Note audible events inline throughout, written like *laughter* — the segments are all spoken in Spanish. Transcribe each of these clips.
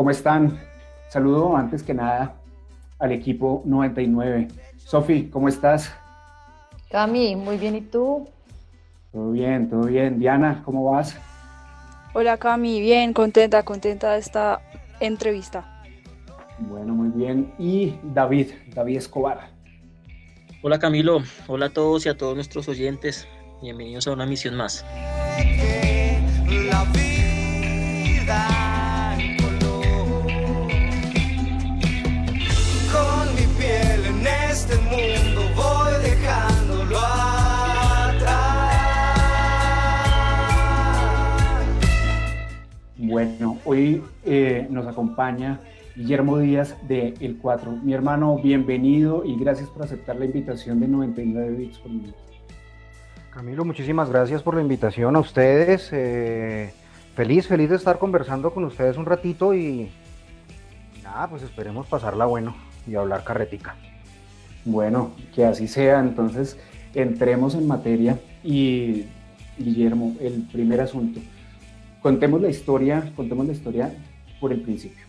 ¿Cómo están? Saludo antes que nada al equipo 99. Sofi, ¿cómo estás? Cami, muy bien, ¿y tú? Todo bien, todo bien. Diana, ¿cómo vas? Hola Cami, bien, contenta, contenta de esta entrevista. Bueno, muy bien. Y David, David Escobar. Hola Camilo, hola a todos y a todos nuestros oyentes. Bienvenidos a una misión más. Bueno, hoy eh, nos acompaña Guillermo Díaz de El 4. Mi hermano, bienvenido y gracias por aceptar la invitación de 99 bits por minuto. Camilo, muchísimas gracias por la invitación a ustedes. Eh, feliz, feliz de estar conversando con ustedes un ratito y nada, pues esperemos pasarla bueno y hablar carretica. Bueno, que así sea. Entonces, entremos en materia y, Guillermo, el primer asunto. Contemos la historia, contemos la historia por el principio.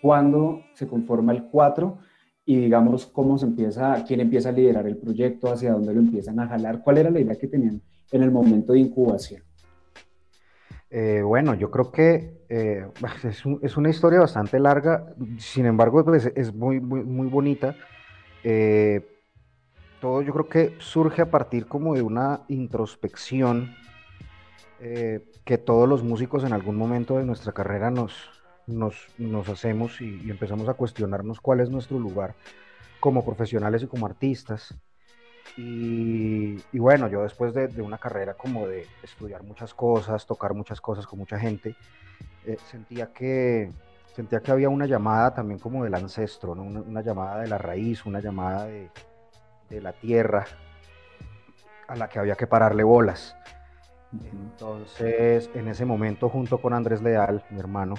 ¿Cuándo se conforma el 4? Y digamos, cómo se empieza, quién empieza a liderar el proyecto, hacia dónde lo empiezan a jalar. ¿Cuál era la idea que tenían en el momento de incubación? Eh, bueno, yo creo que eh, *laughs* es, una historia bastante larga, sin embargo, pues, es muy, muy, muy bonita eh, todo yo creo que surge a partir como de una introspección eh, que todos los músicos en algún momento de nuestra carrera nos, nos, hacemos y, empezamos a cuestionarnos cuál es nuestro lugar como profesionales y como artistas. Y, bueno, yo después de, una carrera como de estudiar muchas cosas, tocar muchas cosas con mucha gente, eh, sentía que sentía que había una llamada también como del ancestro, una, llamada de la raíz, una llamada de, la tierra a la que había que pararle bolas. Entonces, en ese momento, junto con Andrés Leal, mi hermano,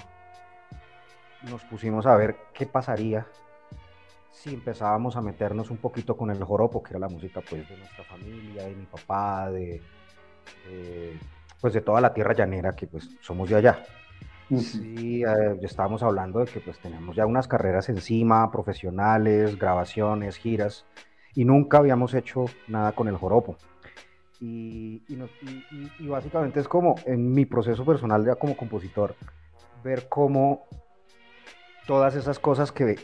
nos pusimos a ver qué pasaría si empezábamos a meternos un poquito con el joropo, que era la música pues de nuestra familia, de mi papá, de, de pues de toda la tierra llanera que pues somos de allá. Sí, eh, estábamos hablando de que pues tenemos ya unas carreras encima, profesionales, grabaciones, giras, y nunca habíamos hecho nada con el joropo. Y, básicamente es como en mi proceso personal ya como compositor, ver cómo todas esas cosas que,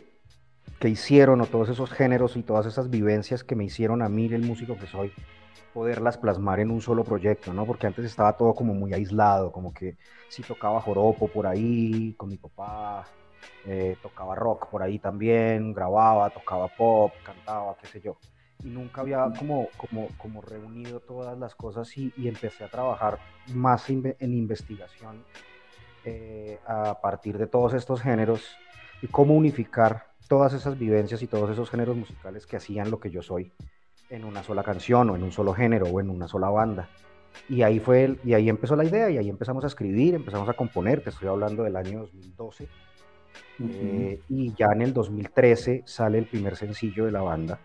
que hicieron o todos esos géneros y todas esas vivencias que me hicieron a mí, el músico que soy, poderlas plasmar en un solo proyecto, ¿no? Porque antes estaba todo como muy aislado, como que si tocaba joropo por ahí con mi papá, eh, tocaba rock por ahí también, grababa, tocaba pop, cantaba, qué sé yo. Y nunca había como, como, como reunido todas las cosas y, empecé a trabajar más en investigación eh, a partir de todos estos géneros y cómo unificar todas esas vivencias y todos esos géneros musicales que hacían lo que yo soy en una sola canción o en un solo género o en una sola banda. Y ahí fue y ahí empezó la idea y ahí empezamos a escribir, empezamos a componer, te estoy hablando del año 2012. Eh, y ya en el 2013 sale el primer sencillo de la banda.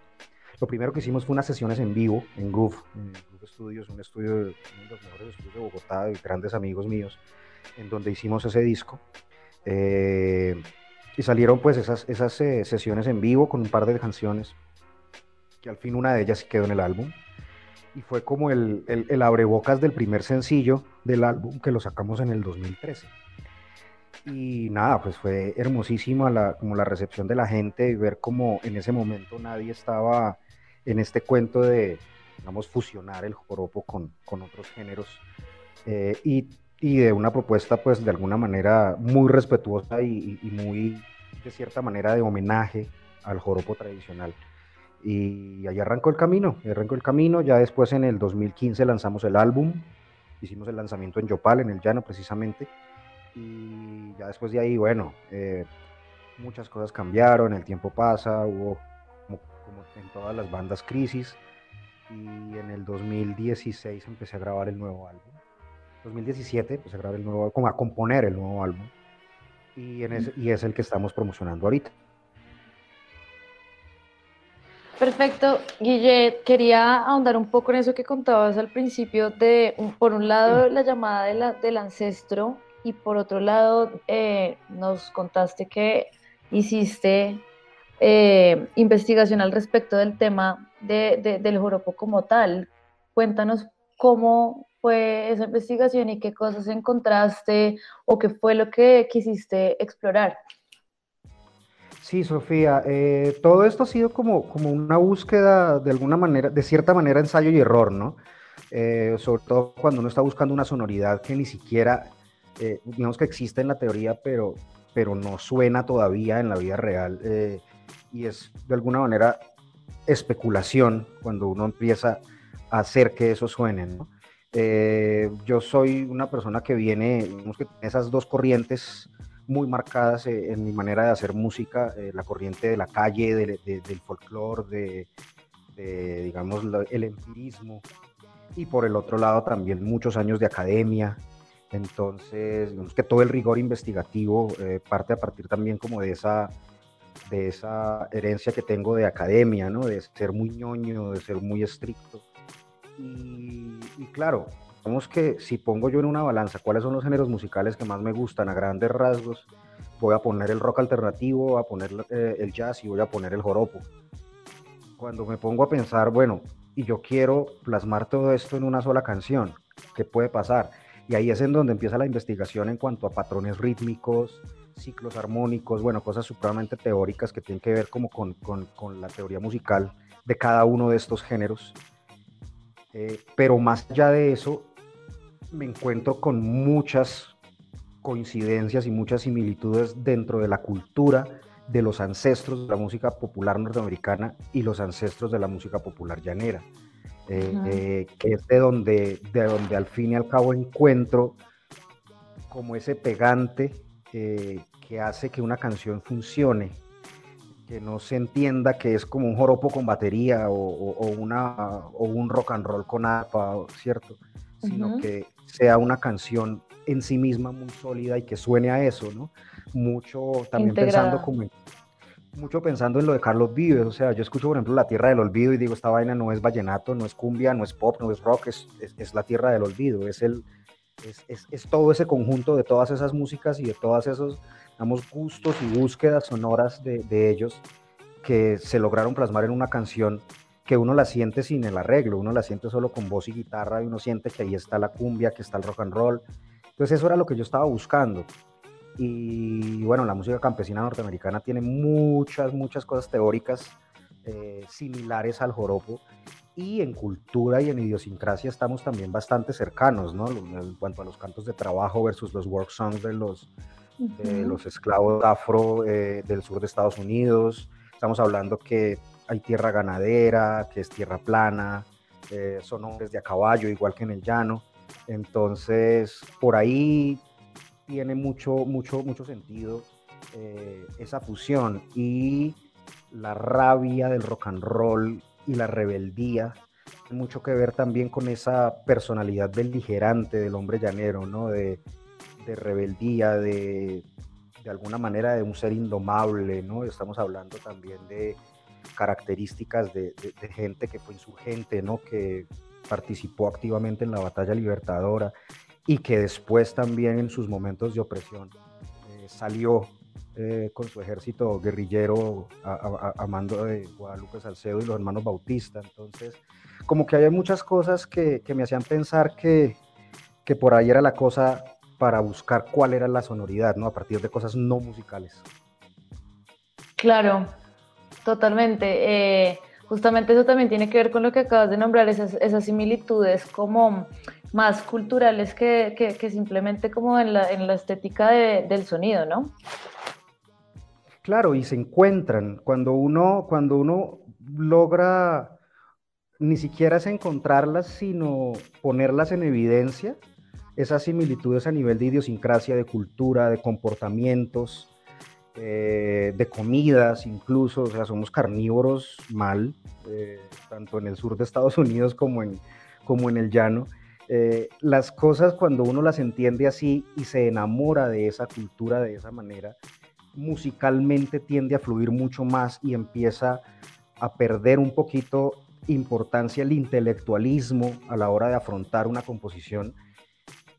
Lo primero que hicimos fue unas sesiones en vivo en Groove, en Groove Studios, un estudio, uno de los mejores estudios de Bogotá, de grandes amigos míos, en donde hicimos ese disco. Eh, y salieron pues esas, esas eh, sesiones en vivo con un par de canciones que al fin una de ellas quedó en el álbum. Y fue como el, el, abrebocas del primer sencillo del álbum que lo sacamos en el 2013. Y nada, pues fue hermosísima la, como la recepción de la gente y ver cómo en ese momento nadie estaba en este cuento de, digamos, fusionar el joropo con, con otros géneros. Eh, y y de una propuesta pues de alguna manera muy respetuosa y, muy de cierta manera de homenaje al joropo tradicional. Y ahí arrancó el camino, arrancó el camino, ya después en el 2015 lanzamos el álbum, hicimos el lanzamiento en Yopal, en el llano precisamente, y ya después de ahí, bueno, eh, muchas cosas cambiaron, el tiempo pasa, hubo como, en todas las bandas crisis, y en el 2016 empecé a grabar el nuevo álbum. 2017 empecé a grabar el nuevo álbum, a componer el nuevo álbum, y, en y es el que estamos promocionando ahorita. Perfecto, Guille, quería ahondar un poco en eso que contabas al principio de, por un lado, la llamada de la, del ancestro y por otro lado, eh, nos contaste que hiciste eh, investigación al respecto del tema de, del joropo como tal. Cuéntanos cómo fue esa investigación y qué cosas encontraste o qué fue lo que quisiste explorar. Sí, Sofía, eh, todo esto ha sido como, como una búsqueda de alguna manera, de cierta manera ensayo y error, ¿no? Eh, sobre todo cuando uno está buscando una sonoridad que ni siquiera, eh, digamos que existe en la teoría, pero, pero no suena todavía en la vida real. Y es de alguna manera especulación cuando uno empieza a hacer que eso suene, ¿no? yo soy una persona que viene, digamos que esas dos corrientes muy marcadas eh, en mi manera de hacer música, eh, la corriente de la calle, del folclore, de, digamos, el empirismo, y por el otro lado también muchos años de academia. Entonces, digamos que todo el rigor investigativo eh, parte a partir también como de esa, de esa herencia que tengo de academia, ¿no? De ser muy ñoño, de ser muy estricto. Y, y claro, Digamos que si pongo yo en una balanza cuáles son los géneros musicales que más me gustan a grandes rasgos, voy a poner el rock alternativo, voy a poner eh, el jazz y voy a poner el joropo. Cuando me pongo a pensar, bueno, y yo quiero plasmar todo esto en una sola canción, ¿qué puede pasar? Y ahí es en donde empieza la investigación en cuanto a patrones rítmicos, ciclos armónicos, bueno, cosas supremamente teóricas que tienen que ver como con, con, con la teoría musical de cada uno de estos géneros. Eh, pero más allá de eso, me encuentro con muchas coincidencias y muchas similitudes dentro de la cultura de los ancestros de la música popular norteamericana y los ancestros de la música popular llanera, eh, eh, que es de donde, de donde al fin y al cabo encuentro como ese pegante eh, que hace que una canción funcione, que no se entienda que es como un joropo con batería o, una, o un rock and roll con arpa, ¿cierto? Sino que sea una canción en sí misma muy sólida y que suene a eso, ¿no? Mucho también pensando como mucho pensando en lo de Carlos Vives, o sea, yo escucho por ejemplo La Tierra del Olvido y digo, esta vaina no es vallenato, no es cumbia, no es pop, no es rock, es, es, la Tierra del Olvido, es, el, es, es, todo ese conjunto de todas esas músicas y de todos esos, digamos, gustos y búsquedas sonoras de, de ellos que se lograron plasmar en una canción que uno la siente sin el arreglo, uno la siente solo con voz y guitarra y uno siente que ahí está la cumbia, que está el rock and roll. Entonces eso era lo que yo estaba buscando. Y bueno, la música campesina norteamericana tiene muchas, muchas cosas teóricas eh, similares al joropo. Y en cultura y en idiosincrasia estamos también bastante cercanos, ¿no? En cuanto a los cantos de trabajo versus los work songs de los, los esclavos afro eh, del sur de Estados Unidos. Estamos hablando que hay tierra ganadera, que es tierra plana, eh, son hombres de a caballo, igual que en el llano. Entonces, por ahí tiene mucho, mucho, mucho sentido eh, esa fusión y la rabia del rock and roll y la rebeldía mucho que ver también con esa personalidad beligerante del hombre llanero, ¿no? De, de rebeldía, de, de alguna manera de un ser indomable, ¿no? Estamos hablando también de, características de, gente que fue insurgente, ¿no? que participó activamente en la batalla libertadora y que después también en sus momentos de opresión eh, salió eh, con su ejército guerrillero a, mando de Guadalupe Salcedo y los hermanos Bautista. Entonces, como que había muchas cosas que, que me hacían pensar que, que por ahí era la cosa para buscar cuál era la sonoridad, ¿no? A partir de cosas no musicales. Claro, Totalmente. Eh, justamente eso también tiene que ver con lo que acabas de nombrar, esas, esas similitudes como más culturales que, que, simplemente como en la, en la estética del sonido, ¿no? Claro, y se encuentran. Cuando uno, cuando uno logra ni siquiera es encontrarlas, sino ponerlas en evidencia, esas similitudes a nivel de idiosincrasia, de cultura, de comportamientos, eh, de comidas incluso, o sea, somos carnívoros mal, eh, tanto en el sur de Estados Unidos como en, como en el llano. Eh, las cosas cuando uno las entiende así y se enamora de esa cultura de esa manera, musicalmente tiende a fluir mucho más y empieza a perder un poquito importancia el intelectualismo a la hora de afrontar una composición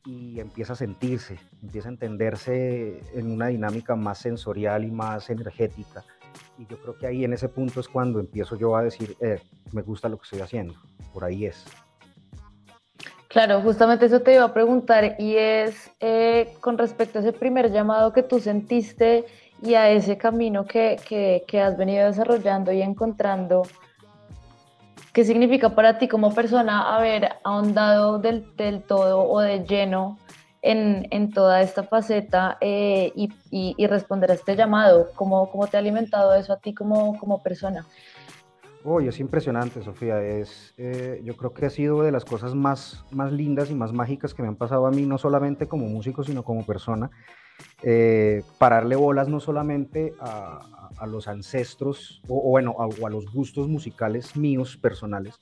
y empieza a sentirse, empieza a entenderse en una dinámica más sensorial y más energética. Y yo creo que ahí en ese punto es cuando empiezo yo a decir, eh, me gusta lo que estoy haciendo, por ahí es. Claro, justamente eso te iba a preguntar y es eh, con respecto a ese primer llamado que tú sentiste y a ese camino que, que, que has venido desarrollando y encontrando ¿Qué significa para ti como persona haber ahondado del, del todo o de lleno en, en toda esta faceta eh, y, y, responder a este llamado? ¿Cómo, ¿Cómo, te ha alimentado eso a ti como, como persona? Uy, es impresionante, Sofía. Es, eh, yo creo que ha sido de las cosas más, más lindas y más mágicas que me han pasado a mí, no solamente como músico, sino como persona. Eh, pararle bolas no solamente a, a, los ancestros, o, bueno, a, o a los gustos musicales míos personales,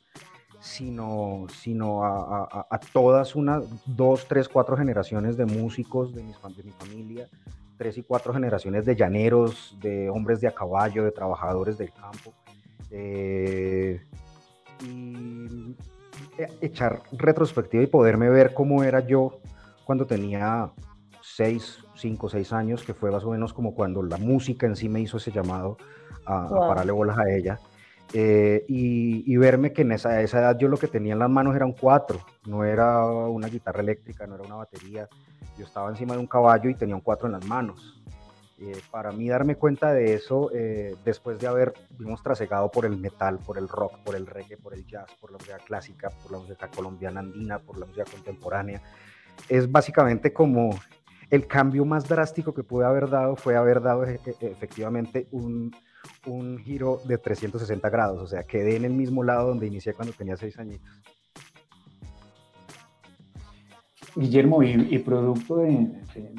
sino, sino a, a, todas una, dos, tres, cuatro generaciones de músicos de, mis, de mi familia, tres y cuatro generaciones de llaneros, de hombres de a caballo, de trabajadores del campo. Eh, y eh, echar retrospectiva y poderme ver cómo era yo cuando tenía seis, cinco, seis años, que fue más o menos como cuando la música en sí me hizo ese llamado a, pararle bolas a ella. Eh, y, verme que en esa, esa, edad yo lo que tenía en las manos era un cuatro, no era una guitarra eléctrica, no era una batería, yo estaba encima de un caballo y tenía un cuatro en las manos. Eh, para mí darme cuenta de eso, eh, después de haber, vimos trasegado por el metal, por el rock, por el reggae, por el jazz, por la música clásica, por la música colombiana andina, por la música contemporánea, es básicamente como el cambio más drástico que pude haber dado fue haber dado e, e, efectivamente un, un giro de 360 grados, o sea, quedé en el mismo lado donde inicié cuando tenía seis añitos. Guillermo, y, producto de,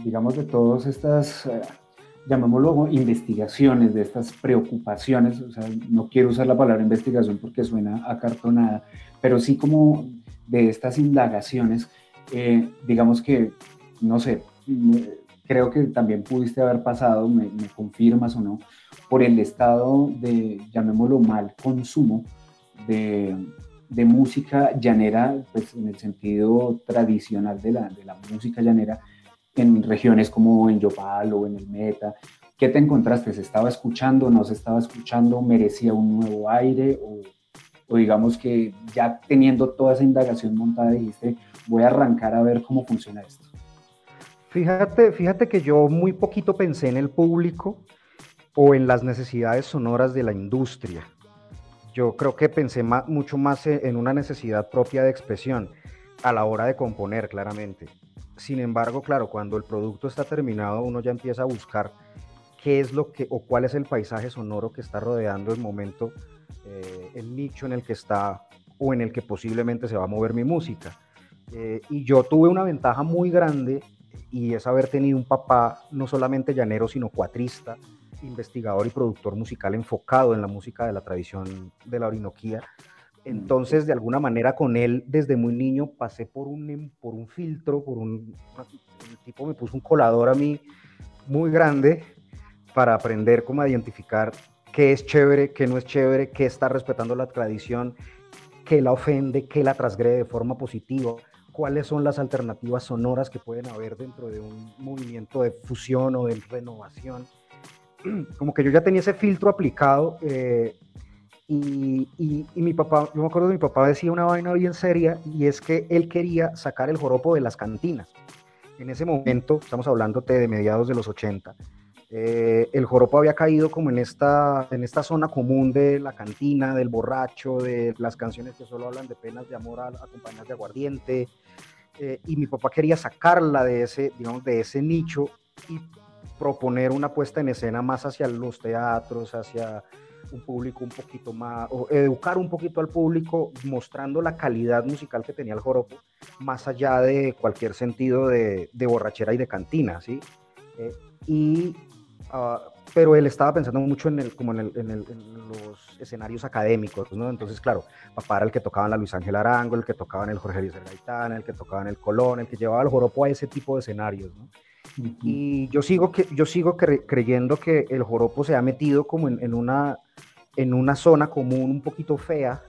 digamos, de todas estas eh, llamémoslo investigaciones, de estas preocupaciones, o sea, no quiero usar la palabra investigación porque suena acartonada, pero sí como de estas indagaciones, eh, digamos que, no sé, creo que también pudiste haber pasado, me, me, confirmas o no, por el estado de, llamémoslo mal, consumo de, de música llanera, pues en el sentido tradicional de la, de la música llanera, en regiones como en Yopal o en el Meta. ¿Qué te encontraste? ¿Se estaba escuchando? ¿No se estaba escuchando? ¿Merecía un nuevo aire? O, o digamos que ya teniendo toda esa indagación montada dijiste, voy a arrancar a ver cómo funciona esto? Fíjate, fíjate que yo muy poquito pensé en el público o en las necesidades sonoras de la industria. Yo creo que pensé mucho más en una necesidad propia de expresión a la hora de componer, claramente. Sin embargo, claro, cuando el producto está terminado, uno ya empieza a buscar qué es lo que o cuál es el paisaje sonoro que está rodeando el momento, eh, el nicho en el que está o en el que posiblemente se va a mover mi música. Eh, y yo tuve una ventaja muy grande y es haber tenido un papá no solamente llanero, sino cuatrista, investigador y productor musical enfocado en la música de la tradición de la Orinoquía entonces, de alguna manera, con él, desde muy niño, pasé por un, por un filtro, por un... Tipo me puso un colador a mí muy grande para aprender cómo identificar qué es chévere, qué no es chévere, qué está respetando la tradición, qué la ofende, qué la transgrede de forma positiva, cuáles son las alternativas sonoras que pueden haber dentro de un movimiento de fusión o de renovación. *clears throat* Como que yo ya tenía ese filtro aplicado eh, y, y, mi papá, yo me acuerdo de mi papá decía una vaina bien seria y es que él quería sacar el joropo de las cantinas. En ese momento, estamos hablando de mediados de los 80, Eh, el joropo había caído como en esta, en esta zona común de la cantina, del borracho, de las canciones que solo hablan de penas de amor acompañadas de aguardiente. Eh, y mi papá quería sacarla de ese, digamos, de ese nicho y proponer una puesta en escena más hacia los teatros, hacia un público un poquito más, o educar un poquito al público mostrando la calidad musical que tenía el joropo, más allá de cualquier sentido de, de borrachera y de cantina, ¿sí? Eh, y Ah, pero él estaba pensando mucho en, el, como en, el, en, los escenarios académicos, ¿no? Entonces, claro, papá era el que tocaba en la Luis Ángel Arango, el que tocaba en el Jorge Luis Gaitán, el que tocaba en el Colón, el que llevaba el joropo a ese tipo de escenarios, ¿no? Y yo sigo, que, yo sigo creyendo que el joropo se ha metido como en, una, en una zona común un poquito fea,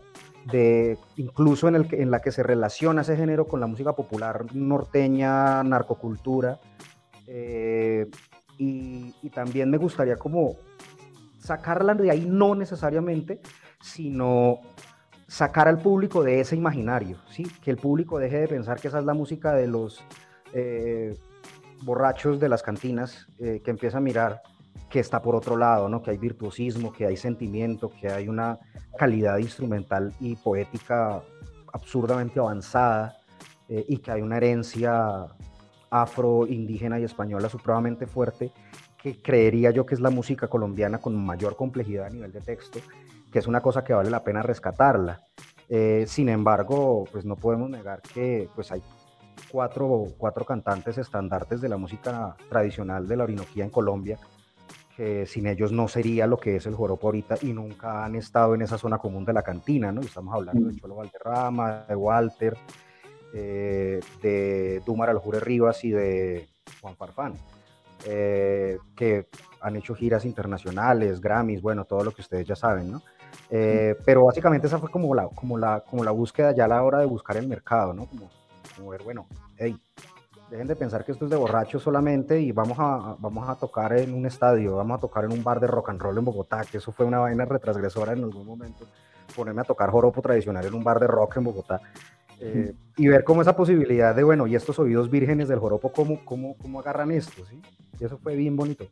de, incluso en, el en la que se relaciona ese género con la música popular norteña, narcocultura, eh, y, también me gustaría como sacarla de ahí, no necesariamente, sino sacar al público de ese imaginario, ¿sí? que el público deje de pensar que esa es la música de los eh, borrachos de las cantinas, eh, que empieza a mirar que está por otro lado, ¿no? que hay virtuosismo, que hay sentimiento, que hay una calidad instrumental y poética absurdamente avanzada eh, y que hay una herencia afro, indígena y española supremamente fuerte, que creería yo que es la música colombiana con mayor complejidad a nivel de texto, que es una cosa que vale la pena rescatarla. Eh, sin embargo, pues no podemos negar que pues hay cuatro, cuatro cantantes estandartes de la música tradicional de la Orinoquía en Colombia, que sin ellos no sería lo que es el joropo ahorita y nunca han estado en esa zona común de la cantina, ¿no? Estamos hablando de. Cholo Valderrama, de Walter, eh, de Dumar Aljure Rivas y de Juan Farfán, eh, que han hecho giras internacionales, Grammys, bueno, todo lo que ustedes ya saben, ¿no? Eh, pero básicamente esa fue como la, como, la, como la búsqueda ya a la hora de buscar el mercado, ¿no? Como, ver, bueno, hey, dejen de pensar que esto es de borrachos solamente y vamos a, vamos a tocar en un estadio, vamos a tocar en un bar de rock and roll en Bogotá, que eso fue una vaina retrasgresora en algún momento, ponerme a tocar joropo tradicional en un bar de rock en Bogotá. Eh, y ver cómo esa posibilidad de, bueno, y estos oídos vírgenes del joropo, cómo, cómo, cómo agarran esto, ¿sí? Y eso fue bien bonito.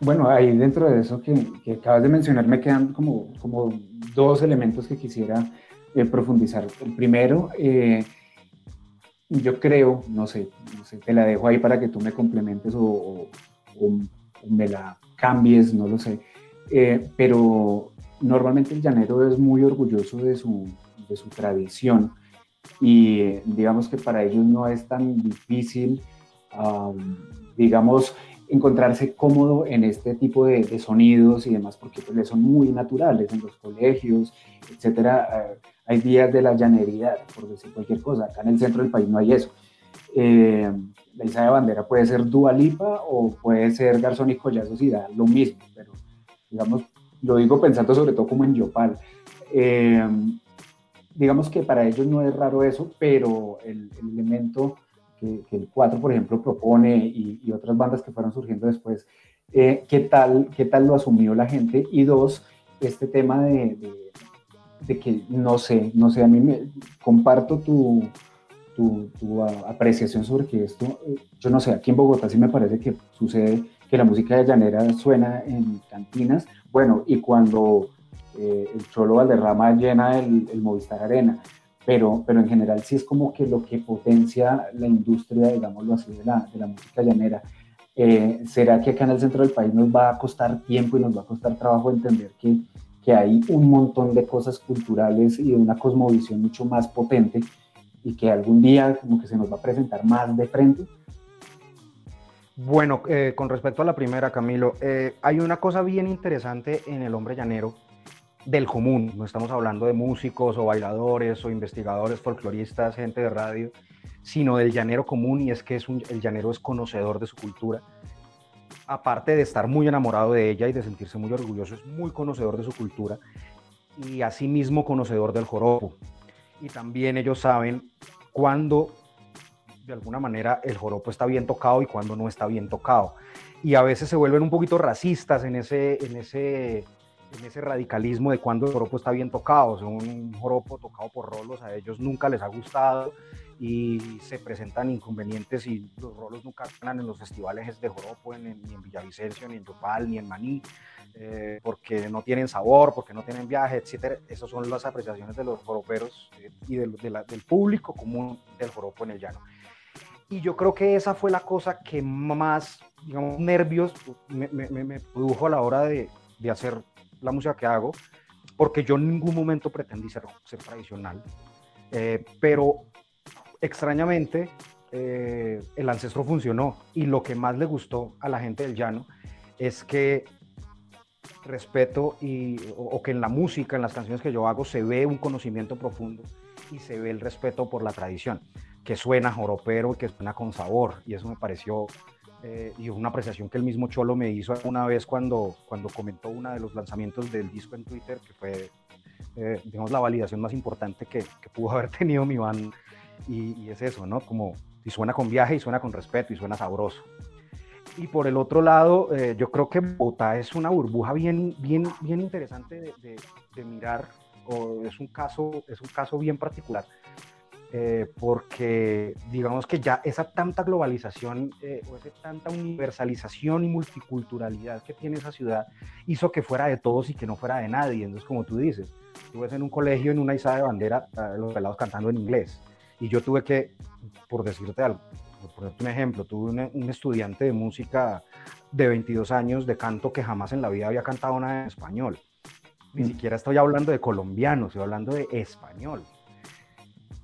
Bueno, ahí dentro de eso que, que acabas de mencionar me quedan como, como dos elementos que quisiera eh, profundizar. El primero, eh, yo creo, no sé, no sé, te la dejo ahí para que tú me complementes o, me la cambies, no lo sé, pero normalmente el llanero es muy orgulloso de su, de su tradición y digamos que para ellos no es tan difícil, digamos, encontrarse cómodo en este tipo de, sonidos y demás, porque pues, son muy naturales en los colegios, etcétera. Eh, hay días de la llanería, por decir cualquier cosa. Acá en el centro del país no hay eso. Eh, la isa de bandera puede ser Dualipa o puede ser Garzón y Collazos y da lo mismo, pero digamos, lo digo pensando sobre todo como en Yopal. Eh, digamos que para ellos no es raro eso, pero el, elemento que, el 4, por ejemplo, propone y, otras bandas que fueron surgiendo después, eh, ¿qué, tal, ¿qué tal lo asumió la gente? Y dos, este tema de, de, que no sé, no sé, a mí me comparto tu, tu, tu, apreciación sobre que esto, yo no sé, aquí en Bogotá sí me parece que sucede que la música de llanera suena en cantinas, bueno, y cuando eh, el Cholo Valderrama llena el, el, Movistar Arena, pero, pero en general sí es como que lo que potencia la industria, digámoslo así, de la, de la música llanera. Eh, ¿Será que acá en el centro del país nos va a costar tiempo y nos va a costar trabajo entender que, que hay un montón de cosas culturales y de una cosmovisión mucho más potente y que algún día como que se nos va a presentar más de frente? Bueno, eh, con respecto a la primera, Camilo, hay una cosa bien interesante en el hombre llanero del común, no estamos hablando de músicos o bailadores o investigadores, folcloristas, gente de radio, sino del llanero común y es que es el llanero es conocedor de su cultura. Aparte de estar muy enamorado de ella y de sentirse muy orgulloso, es muy conocedor de su cultura y asimismo conocedor del joropo. Y también ellos saben cuándo, de alguna manera, el joropo está bien tocado y cuándo no está bien tocado. Y a veces se vuelven un poquito racistas en ese, en ese en ese radicalismo de cuando el joropo está bien tocado. O sea, un joropo tocado por rolos a ellos nunca les ha gustado y se presentan inconvenientes y los rolos nunca ganan en los festivales de joropo, ni en Villavicencio, ni en Yopal, ni en Maní, eh, porque no tienen sabor, porque no tienen viaje, etcétera. Esas son las apreciaciones de los joroperos eh, y del público común del joropo en el llano. Y yo creo que esa fue la cosa que más, digamos, nervios me, me produjo a la hora de, de hacer la música que hago, porque yo en ningún momento pretendí ser, tradicional, eh, pero extrañamente eh, el ancestro funcionó y lo que más le gustó a la gente del llano es que respeto y, o, que en la música, en las canciones que yo hago, se ve un conocimiento profundo y se ve el respeto por la tradición, que suena joropero, que suena con sabor, y eso me pareció eh, y una apreciación que el mismo Cholo me hizo una vez cuando, cuando comentó uno de los lanzamientos del disco en Twitter, que fue, eh, digamos, la validación más importante que, que pudo haber *laughs* tenido mi band. Y, es eso, ¿no? Como, y suena con viaje, y suena con respeto, y suena sabroso. Y por el otro lado, eh, yo creo que Bogotá es una burbuja bien, bien, bien interesante de, de, de mirar, o es un caso, es un caso bien particular eh, porque digamos que ya esa tanta globalización eh, o esa tanta universalización y multiculturalidad que tiene esa ciudad hizo que fuera de todos y que no fuera de nadie. Entonces, como tú dices, tú ves en un colegio, en una izada de bandera, los pelados cantando en inglés. Y yo tuve que, por decirte algo, por ponerte un ejemplo, tuve un, estudiante de música de 22 años de canto que jamás en la vida había cantado nada en español. Ni mm. siquiera estoy hablando de colombiano, estoy hablando de español.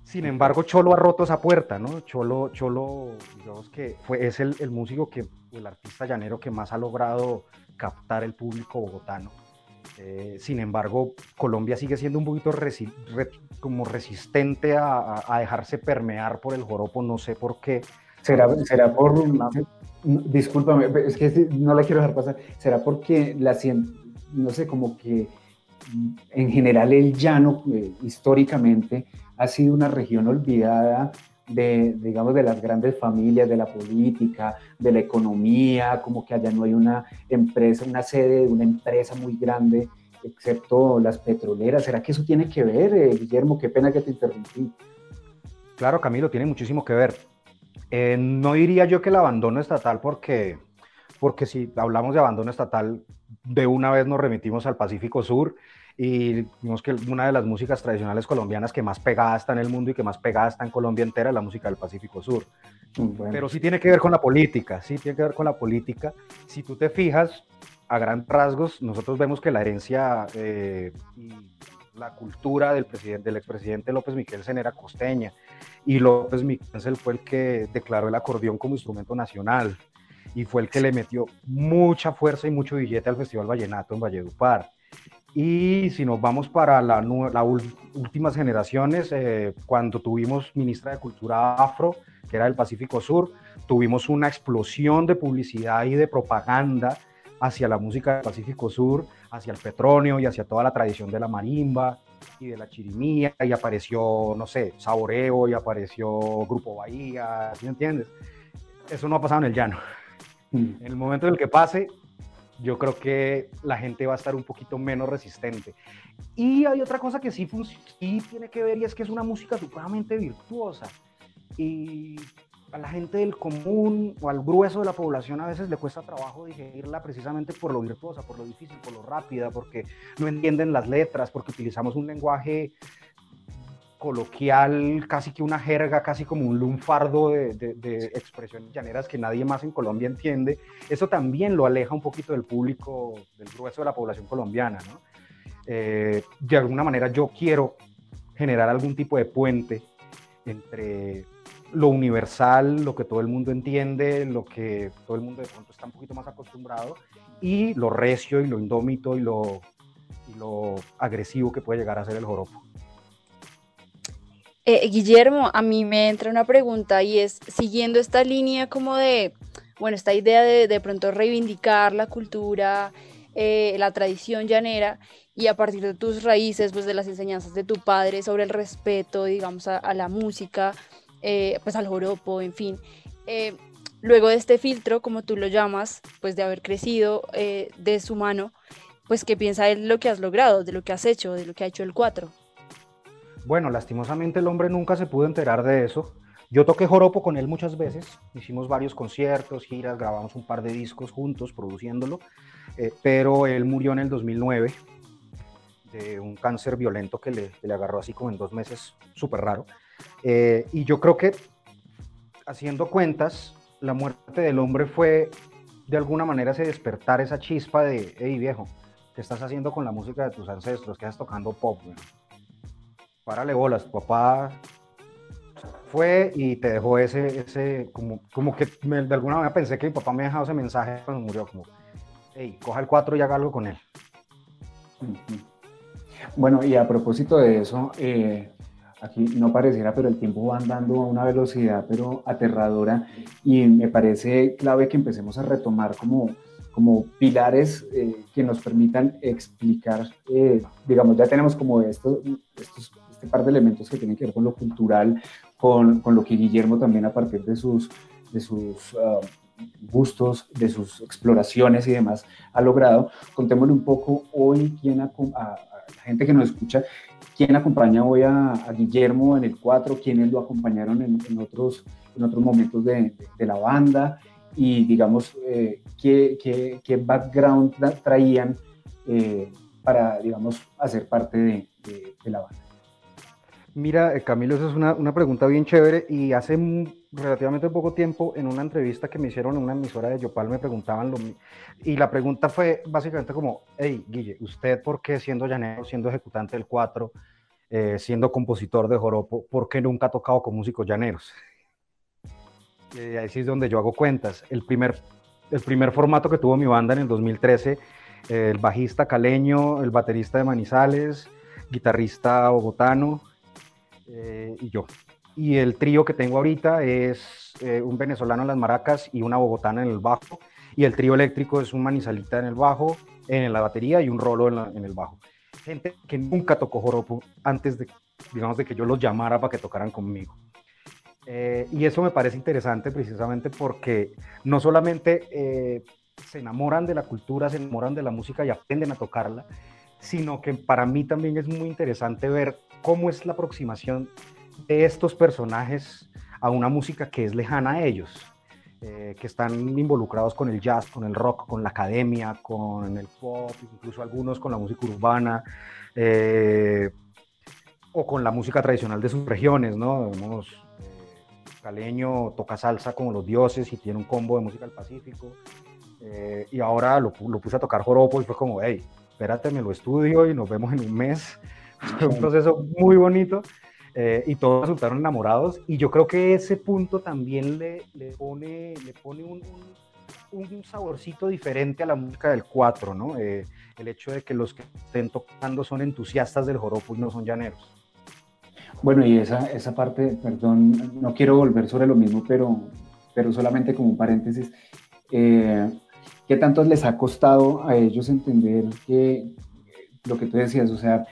Sin embargo, Cholo ha roto esa puerta, ¿no? Cholo, Cholo digamos que fue, es el, el músico, que, el artista llanero que más ha logrado captar el público bogotano. Eh, sin embargo, Colombia sigue siendo un poquito como resistente a, a, dejarse permear por el joropo, no sé por qué. ¿Será, será por... Discúlpame, es que no la quiero dejar pasar. ¿Será porque la no sé, como que en general el llano, eh, históricamente, ha sido una región olvidada de, digamos, de las grandes familias, de la política, de la economía, como que allá no hay una empresa, una sede de una empresa muy grande, excepto las petroleras. ¿Será que eso tiene que ver, eh, Guillermo? Qué pena que te interrumpí. Claro, Camilo, tiene muchísimo que ver. Eh, no diría yo que el abandono estatal, porque, porque si hablamos de abandono estatal, de una vez nos remitimos al Pacífico Sur y vimos que una de las músicas tradicionales colombianas que más pegada está en el mundo y que más pegada está en Colombia entera es la música del Pacífico Sur. Pero sí tiene que ver con la política, sí tiene que ver con la política. Si tú te fijas, a gran rasgos, nosotros vemos que la herencia eh, y la cultura del, presidente, del expresidente López Miquelsen era costeña y López Miquelsen fue el que declaró el acordeón como instrumento nacional y fue el que le metió mucha fuerza y mucho billete al Festival Vallenato en Valledupar. Y si nos vamos para las la últimas generaciones, eh, cuando tuvimos ministra de Cultura Afro, que era del Pacífico Sur, tuvimos una explosión de publicidad y de propaganda hacia la música del Pacífico Sur, hacia el petróleo y hacia toda la tradición de la marimba y de la chirimía, y apareció, no sé, Saboreo y apareció Grupo Bahía, ¿sí me entiendes? Eso no ha pasado en el llano. Mm. En el momento en el que pase, yo creo que la gente va a estar un poquito menos resistente. Y hay otra cosa que sí, sí tiene que ver y es que es una música supremamente virtuosa. Y a la gente del común o al grueso de la población a veces le cuesta trabajo digerirla precisamente por lo virtuosa, por lo difícil, por lo rápida, porque no entienden las letras, porque utilizamos un lenguaje coloquial, casi que una jerga, casi como un lunfardo de, expresiones llaneras que nadie más en Colombia entiende, eso también lo aleja un poquito del público, del grueso de la población colombiana. Eh, de alguna manera yo quiero generar algún tipo de puente entre lo universal, lo que todo el mundo entiende, lo que todo el mundo de pronto está un poquito más acostumbrado, y lo recio y lo indómito y lo, y lo agresivo que puede llegar a ser el joropo. Eh, Guillermo, a mí me entra una pregunta y es, siguiendo esta línea como de, bueno, esta idea de de pronto reivindicar la cultura, eh, la tradición llanera y a partir de tus raíces, pues de las enseñanzas de tu padre sobre el respeto, digamos, a, la música, eh, pues al joropo, en fin. luego de este filtro, como tú lo llamas, pues de haber crecido de su mano, pues qué piensa él lo que has logrado, de lo que has hecho, de lo que ha hecho el 4. Bueno, lastimosamente el hombre nunca se pudo enterar de eso. Yo toqué joropo con él muchas veces, hicimos varios conciertos, giras, grabamos un par de discos juntos produciéndolo, eh, pero él murió en el 2009 de un cáncer violento que le, le agarró así como en dos meses, súper raro. Eh, y yo creo que, haciendo cuentas, la muerte del hombre fue de alguna manera ese despertar esa chispa de, hey viejo, ¿qué estás haciendo con la música de tus ancestros? ¿Qué estás tocando pop? Párale bolas, papá fue y te dejó ese, ese como, como que de alguna manera pensé que mi papá me dejaba ese mensaje cuando murió, como, hey, coja el 4 y haga algo con él. Bueno, y a propósito de eso, eh, aquí no pareciera, pero el tiempo va andando a una velocidad, pero aterradora, y me parece clave que empecemos a retomar como, como pilares eh, que nos permitan explicar, eh, digamos, ya tenemos como estos, este par de elementos que tienen que ver con lo cultural, con, con lo que Guillermo también a partir de sus, de sus uh, gustos, de sus exploraciones y demás ha logrado. Contémosle un poco hoy quién a, a, la gente que nos escucha, quién acompaña hoy a, Guillermo en el 4, quiénes lo acompañaron en, otros, en otros momentos de, la banda y digamos eh, qué, qué, qué, background traían eh, para digamos hacer parte de la banda. Mira, eh, Camilo, esa es una, una, pregunta bien chévere y hace relativamente poco tiempo en una entrevista que me hicieron en una emisora de Yopal me preguntaban lo y la pregunta fue básicamente como, hey, Guille, ¿usted por qué siendo llanero, siendo ejecutante del 4, eh, siendo compositor de joropo, por qué nunca ha tocado con músicos llaneros? Y ahí sí es donde yo hago cuentas. El primer, el primer formato que tuvo mi banda en el 2013, eh, el bajista caleño, el baterista de Manizales, guitarrista bogotano, eh, y yo. Y el trío que tengo ahorita es eh, un venezolano en las maracas y una bogotana en el bajo. Y el trío eléctrico es un manizalita en el bajo, en la batería y un rolo en, el bajo. Gente que nunca tocó joropo antes de, digamos, de que yo los llamara para que tocaran conmigo. Eh, y eso me parece interesante precisamente porque no solamente se enamoran de la cultura, se enamoran de la música y aprenden a tocarla, sino que para mí también es muy interesante ver cómo es la aproximación de estos personajes a una música que es lejana a ellos, eh, que están involucrados con el jazz, con el rock, con la academia, con el pop, incluso algunos con la música urbana, eh, o con la música tradicional de sus regiones, ¿no? Eh, caleño toca salsa como los dioses y tiene un combo de música del Pacífico, y ahora lo, puse a tocar joropo y fue como, hey, espérate, me lo estudio y nos vemos en un mes. *laughs* Fue un proceso muy bonito eh, y todos resultaron enamorados y yo creo que ese punto también le, le pone, le pone un, un, un, saborcito diferente a la música del 4, ¿no? Eh, el hecho de que los que estén tocando son entusiastas del joropo y no son llaneros. Bueno, y esa, esa parte, perdón, no quiero volver sobre lo mismo, pero, pero solamente como un paréntesis, eh, ¿qué tanto les ha costado a ellos entender que lo que tú decías, o sea,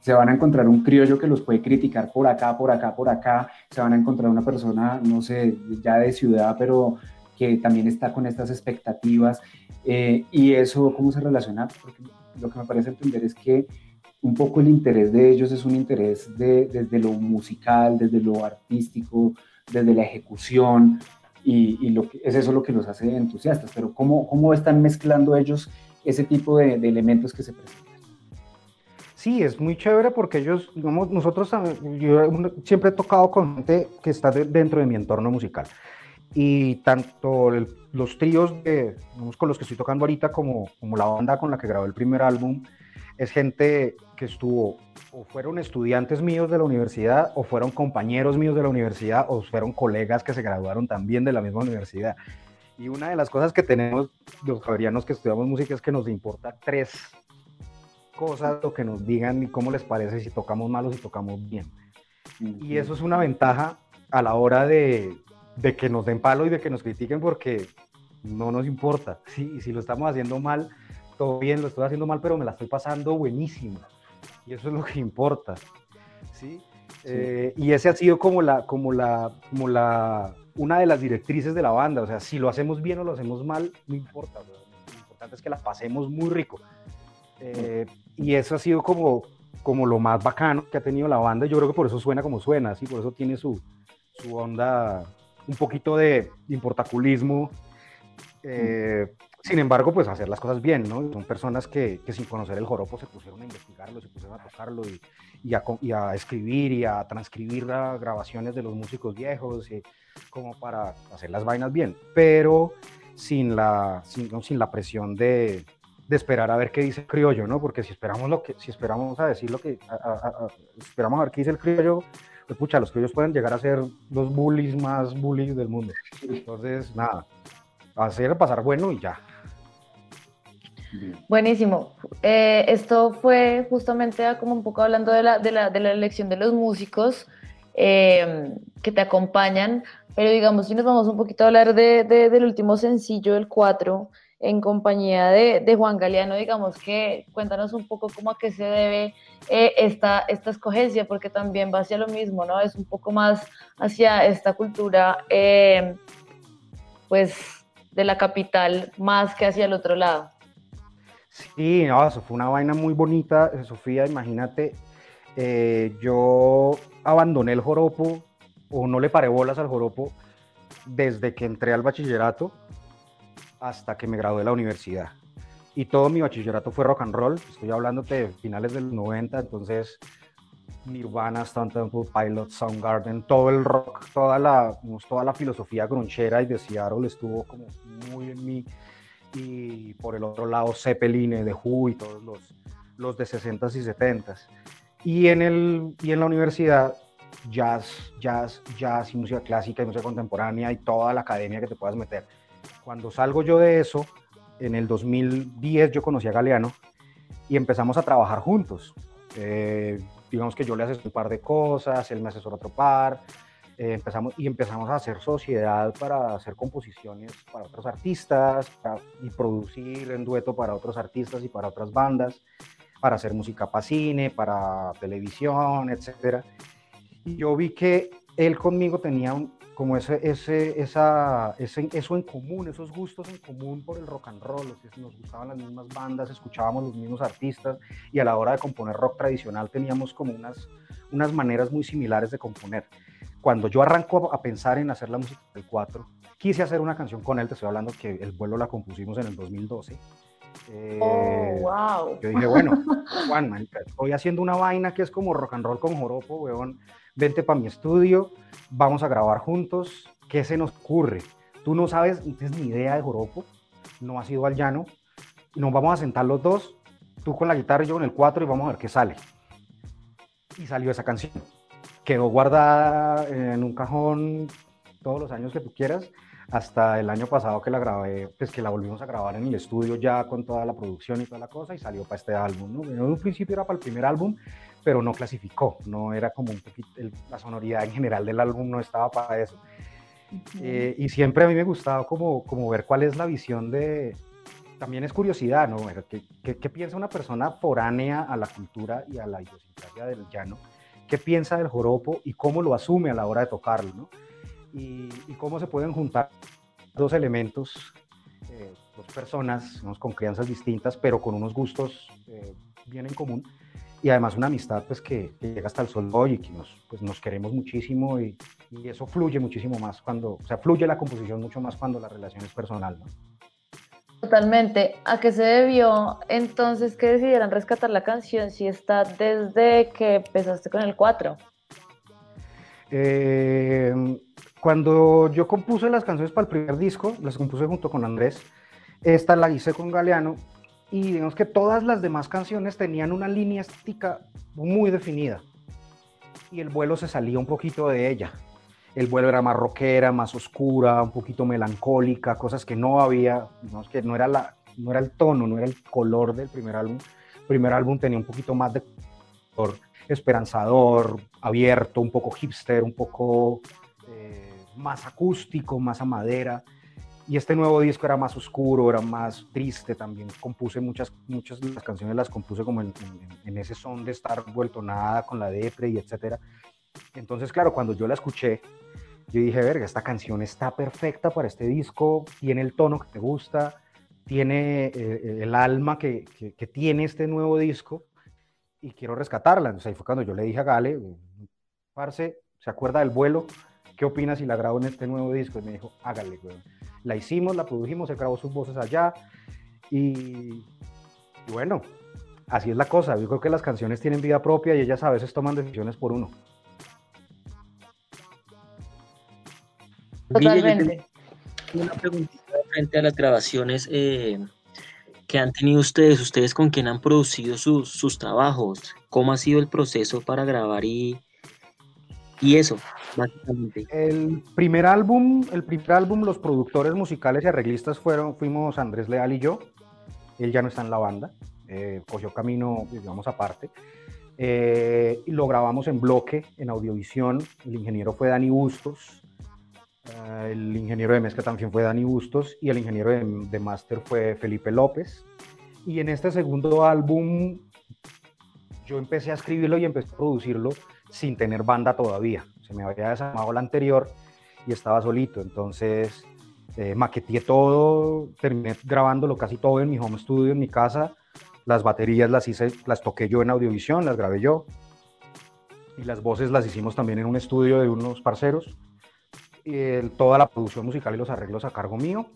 se van a encontrar un criollo que los puede criticar por acá, por acá, por acá, se van a encontrar una persona, no sé, ya de ciudad, pero que también está con estas expectativas. Eh, y eso, ¿cómo se relaciona? Porque lo que me parece entender es que un poco el interés de ellos es un interés de, desde lo musical, desde lo artístico, desde la ejecución, y, y lo que, es eso lo que los hace entusiastas. Pero ¿cómo, cómo están mezclando ellos ese tipo de, de elementos que se presentan? Sí, es muy chévere porque ellos, digamos, nosotros, yo siempre he tocado con gente que está de, dentro de mi entorno musical. Y tanto el, los tríos de, digamos, con los que estoy tocando ahorita como, como la banda con la que grabé el primer álbum, es gente que estuvo, o fueron estudiantes míos de la universidad, o fueron compañeros míos de la universidad, o fueron colegas que se graduaron también de la misma universidad. Y una de las cosas que tenemos los javerianos que estudiamos música es que nos importa tres cosas, lo que nos digan y cómo les parece si tocamos mal o si tocamos bien. Y eso es una ventaja a la hora de, de, que nos den palo y de que nos critiquen porque no nos importa. Sí, y si lo estamos haciendo mal, todo bien, lo estoy haciendo mal, pero me la estoy pasando buenísimo. Y eso es lo que importa. ¿sí? sí. Eh, y ese ha sido como la, como la, como la, una de las directrices de la banda. O sea, si lo hacemos bien o lo hacemos mal, no importa. Lo importante es que la pasemos muy rico Eh, y eso ha sido como, como lo más bacano que ha tenido la banda. Yo creo que por eso suena como suena, ¿sí? por eso tiene su, su onda, un poquito de importaculismo. Eh, sin embargo, pues hacer las cosas bien, ¿no? Son personas que, sin conocer el joropo se pusieron a investigarlo, se pusieron a tocarlo y, y, a, y a, escribir y a transcribir grabaciones de los músicos viejos, como para hacer las vainas bien, pero sin la, sin, sin la presión de, esperar a ver qué dice el criollo, ¿no? Porque si esperamos, lo que, si esperamos a decir lo que, esperamos a ver qué dice el criollo, pues pucha, los criollos pueden llegar a ser los bullies más bullies del mundo. Entonces, nada, hacer pasar bueno y ya. Buenísimo. Eh, esto fue justamente como un poco hablando de la, de la, de la elección de los músicos eh, que te acompañan, pero digamos, si nos vamos un poquito a hablar de, de, del último sencillo, el 4, en compañía de, de, Juan Galeano, digamos que cuéntanos un poco cómo a qué se debe eh, esta, esta escogencia, porque también va hacia lo mismo, ¿no? Es un poco más hacia esta cultura, eh, pues, de la capital, más que hacia el otro lado. Sí, no, eso fue una vaina muy bonita, Sofía, imagínate, eh, yo abandoné el joropo o no le paré bolas al joropo desde que entré al bachillerato hasta que me gradué de la universidad. Y todo mi bachillerato fue rock and roll, estoy hablando de finales del 90, entonces Nirvana, Stone Temple Pilots, Soundgarden, todo el rock, toda la, toda la filosofía gronchera y de Seattle estuvo como muy en mí y por el otro lado Zeppelin, The Who y todos los, los de 60s y 70s. Y en, el, y en la universidad, jazz, jazz, jazz y música clásica y música contemporánea y toda la academia que te puedas meter. Cuando salgo yo de eso, en el 2010 yo conocí a Galeano y empezamos a trabajar juntos. Eh, digamos que yo le asesoro un par de cosas, él me asesora otro par, eh, empezamos, y empezamos a hacer sociedad para hacer composiciones para otros artistas para, y producir en dueto para otros artistas y para otras bandas, para hacer música para cine, para televisión, etc. Y yo vi que él conmigo tenía un, como ese, ese, esa, ese, eso en común, esos gustos en común por el rock and roll, nos gustaban las mismas bandas, escuchábamos los mismos artistas y a la hora de componer rock tradicional teníamos como unas, unas maneras muy similares de componer cuando yo arranco a pensar en hacer la música del 4, quise hacer una canción con él, te estoy hablando que el vuelo la compusimos en el 2012. Eh, oh, wow. Yo dije, bueno, *laughs* Juan, estoy haciendo una vaina que es como rock and roll con joropo, weón, vente para mi estudio, vamos a grabar juntos, ¿qué se nos ocurre? Tú no sabes, no tienes ni idea de joropo, no has ido al llano, nos vamos a sentar los dos, tú con la guitarra y yo con el 4 y vamos a ver qué sale. Y salió esa canción quedó guardada en un cajón todos los años que tú quieras, hasta el año pasado que la grabé, pues que la volvimos a grabar en el estudio ya con toda la producción y toda la cosa y salió para este álbum, ¿no? En un principio era para el primer álbum, pero no clasificó, no era como un poquito, el, la sonoridad en general del álbum no estaba para eso. Uh -huh. eh, y siempre a mí me gustaba como, como ver cuál es la visión de, también es curiosidad, ¿no? ¿Qué, qué, qué piensa una persona foránea a la cultura y a la idiosincrasia del llano? qué piensa del joropo y cómo lo asume a la hora de tocarlo, ¿no? Y, y cómo se pueden juntar dos elementos, eh, dos personas ¿no? con crianzas distintas, pero con unos gustos eh, bien en común, y además una amistad pues que, que, llega hasta el sol hoy y que nos, pues, nos queremos muchísimo y, y, eso fluye muchísimo más cuando, o sea, fluye la composición mucho más cuando la relación es personal, ¿no? Totalmente. ¿A qué se debió entonces que decidieran rescatar la canción si está desde que empezaste con el 4? Eh, cuando yo compuse las canciones para el primer disco, las compuse junto con Andrés, esta la hice con Galeano y digamos que todas las demás canciones tenían una línea estética muy definida y el vuelo se salía un poquito de ella el vuelo era más rockera, más oscura, un poquito melancólica, cosas que no había, no, que no, era la, no era el tono, no era el color del primer álbum. El primer álbum tenía un poquito más de color esperanzador, abierto, un poco hipster, un poco eh, más acústico, más a madera. Y este nuevo disco era más oscuro, era más triste también. Compuse muchas, muchas de las canciones las compuse como en, en, en ese son de estar vuelto nada con la depre y etcétera. Entonces, claro, cuando yo la escuché, yo dije, verga, esta canción está perfecta para este disco, tiene el tono que te gusta, tiene eh, el alma que, que, tiene este nuevo disco y quiero rescatarla. Entonces ahí fue cuando yo le dije a Gale, Parce, ¿se acuerda del vuelo? ¿Qué opinas si la grabo en este nuevo disco? Y me dijo, hágale, güey. La hicimos, la produjimos, él grabó sus voces allá y, y bueno, así es la cosa. Yo creo que las canciones tienen vida propia y ellas a veces toman decisiones por uno. Totalmente. Una preguntita frente a las grabaciones eh, que han tenido ustedes, ustedes con quién han producido sus, sus trabajos, cómo ha sido el proceso para grabar y, y eso. El primer álbum, el primer álbum, los productores musicales y arreglistas fueron, fuimos Andrés Leal y yo. Él ya no está en la banda, eh, cogió camino, digamos, aparte. Eh, lo grabamos en bloque, en audiovisión. El ingeniero fue Dani Bustos, Ah, el ingeniero de mezcla también fue Dani Bustos y el ingeniero de, de fue Felipe López. Y en este segundo álbum yo empecé a escribirlo y empecé a producirlo sin tener banda todavía. Se me había desarmado la anterior y estaba solito. Entonces eh, maqueteé todo, terminé grabándolo casi todo en mi home studio, en mi casa. Las baterías las hice, las toqué yo en audiovisión, las grabé yo. Y las voces las hicimos también en un estudio de unos parceros toda la producción musical y los arreglos a cargo mío.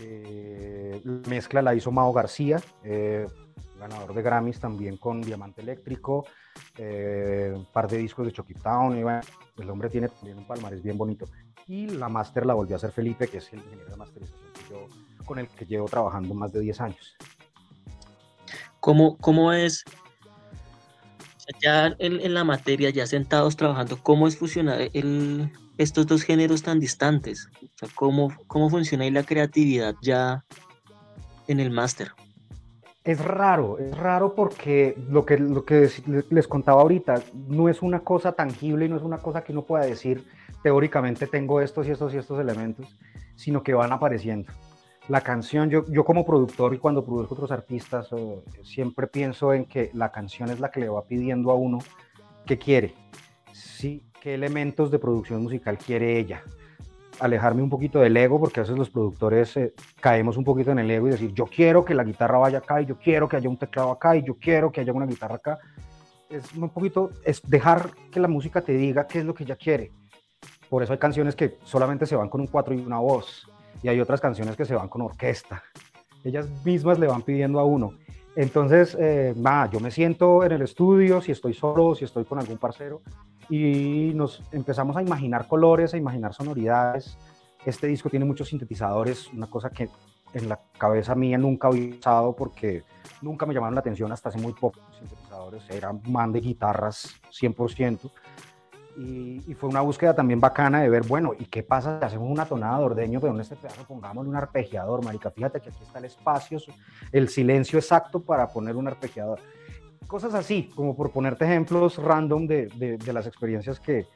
Eh, la mezcla la hizo Mao García, eh, ganador de Grammys también con Diamante Eléctrico, eh, un par de discos de Chucky Town, el hombre tiene también un palmarés bien bonito. Y la máster la volvió a hacer Felipe, que es el ingeniero de masterización con el que llevo trabajando más de 10 años. ¿Cómo, cómo es ya en, la materia, ya sentados trabajando, cómo es fusionar el, estos dos géneros tan distantes? O sea, ¿cómo, ¿Cómo funciona ahí la creatividad ya en el máster? Es raro, es raro porque lo que, les contaba ahorita no es una cosa tangible y no es una cosa que uno pueda decir teóricamente tengo estos y estos y estos elementos, sino que van apareciendo. La canción, yo, como productor y cuando produzco otros artistas, siempre pienso en que la canción es la que le va pidiendo a uno qué quiere. Sí, qué elementos de producción musical quiere ella. Alejarme un poquito del ego, porque a veces los productores eh, caemos un poquito en el ego y decir, yo quiero que la guitarra vaya acá, y yo quiero que haya un teclado acá, y yo quiero que haya una guitarra acá. Es un poquito, es dejar que la música te diga qué es lo que ella quiere. Por eso hay canciones que solamente se van con un cuatro y una voz, y hay otras canciones que se van con orquesta. Ellas mismas le van pidiendo a uno. Entonces, eh, yo me siento en el estudio, si estoy solo, si estoy con algún parcero, y nos empezamos a imaginar colores, a imaginar sonoridades. Este disco tiene muchos sintetizadores, una cosa que en la cabeza mía nunca había usado porque nunca me llamaron la atención hasta hace muy poco. Sintetizadores eran man de guitarras 100%. Y, fue una búsqueda también bacana de ver, bueno, ¿y qué pasa si hacemos una tonada de ordeño, pero en este pedazo pongámosle un arpegiador, marica? Fíjate que aquí está el espacio, el silencio exacto para poner un arpegiador cosas así, como por ponerte ejemplos random de, las experiencias que,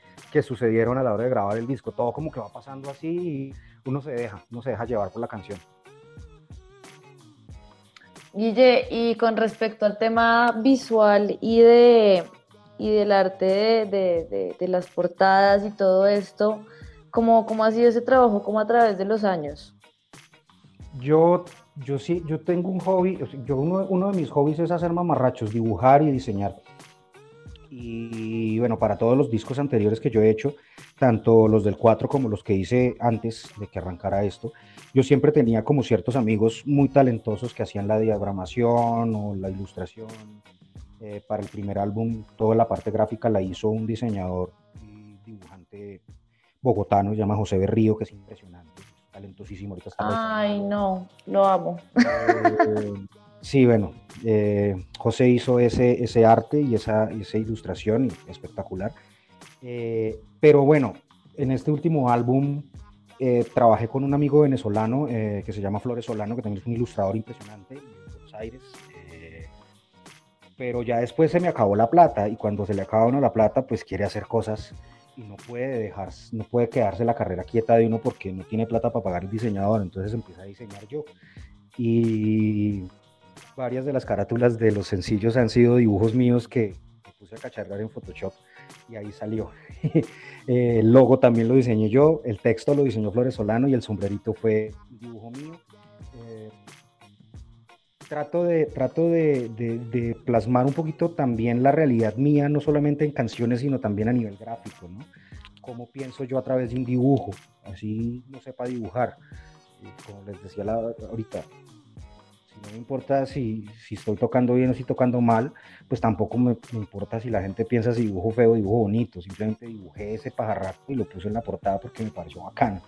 sucedieron a la hora de grabar el disco. Todo como que va pasando así y uno se deja, uno se deja llevar por la canción. Guille, y con respecto al tema visual y de y del arte de, las portadas y todo esto, ¿cómo, ¿cómo ha sido ese trabajo como a través de los años? Yo yo sí, yo tengo un hobby, yo uno, de mis hobbies es hacer mamarrachos, dibujar y diseñar. Y bueno, para todos los discos anteriores que yo he hecho, tanto los del 4 como los que hice antes de que arrancara esto, yo siempre tenía como ciertos amigos muy talentosos que hacían la diagramación o la ilustración. Eh, para el primer álbum, toda la parte gráfica la hizo un diseñador y dibujante bogotano, se llama José Berrío, que es impresionante talentosísimo. Ahorita Ay, no, lo amo. Eh, sí, bueno, eh, José hizo ese, ese arte y esa, esa ilustración espectacular. Eh, pero bueno, en este último álbum trabajé con un amigo venezolano que se llama Flores Solano, que también es un ilustrador impresionante en Buenos Aires. pero ya después se me acabó la plata y cuando se le acaba uno la plata, pues quiere hacer cosas y no puede dejar, no puede quedarse la carrera quieta de uno porque no tiene plata para pagar el diseñador, entonces empieza a diseñar yo. Y varias de las carátulas de los sencillos han sido dibujos míos que puse a cacharrar en Photoshop y ahí salió. *laughs* el logo también lo diseñé yo, el texto lo diseñó Flores Solano y el sombrerito fue dibujo mío. Trato, de, trato de, plasmar un poquito también la realidad mía, no solamente en canciones, sino también a nivel gráfico, ¿no? Cómo pienso yo a través de un dibujo, así no sepa dibujar. como les decía ahorita, no me importa si, si, estoy tocando bien o si tocando mal, pues tampoco me, importa si la gente piensa si dibujo feo o dibujo bonito. Simplemente dibujé ese pajarraco y lo puse en la portada porque me pareció bacano.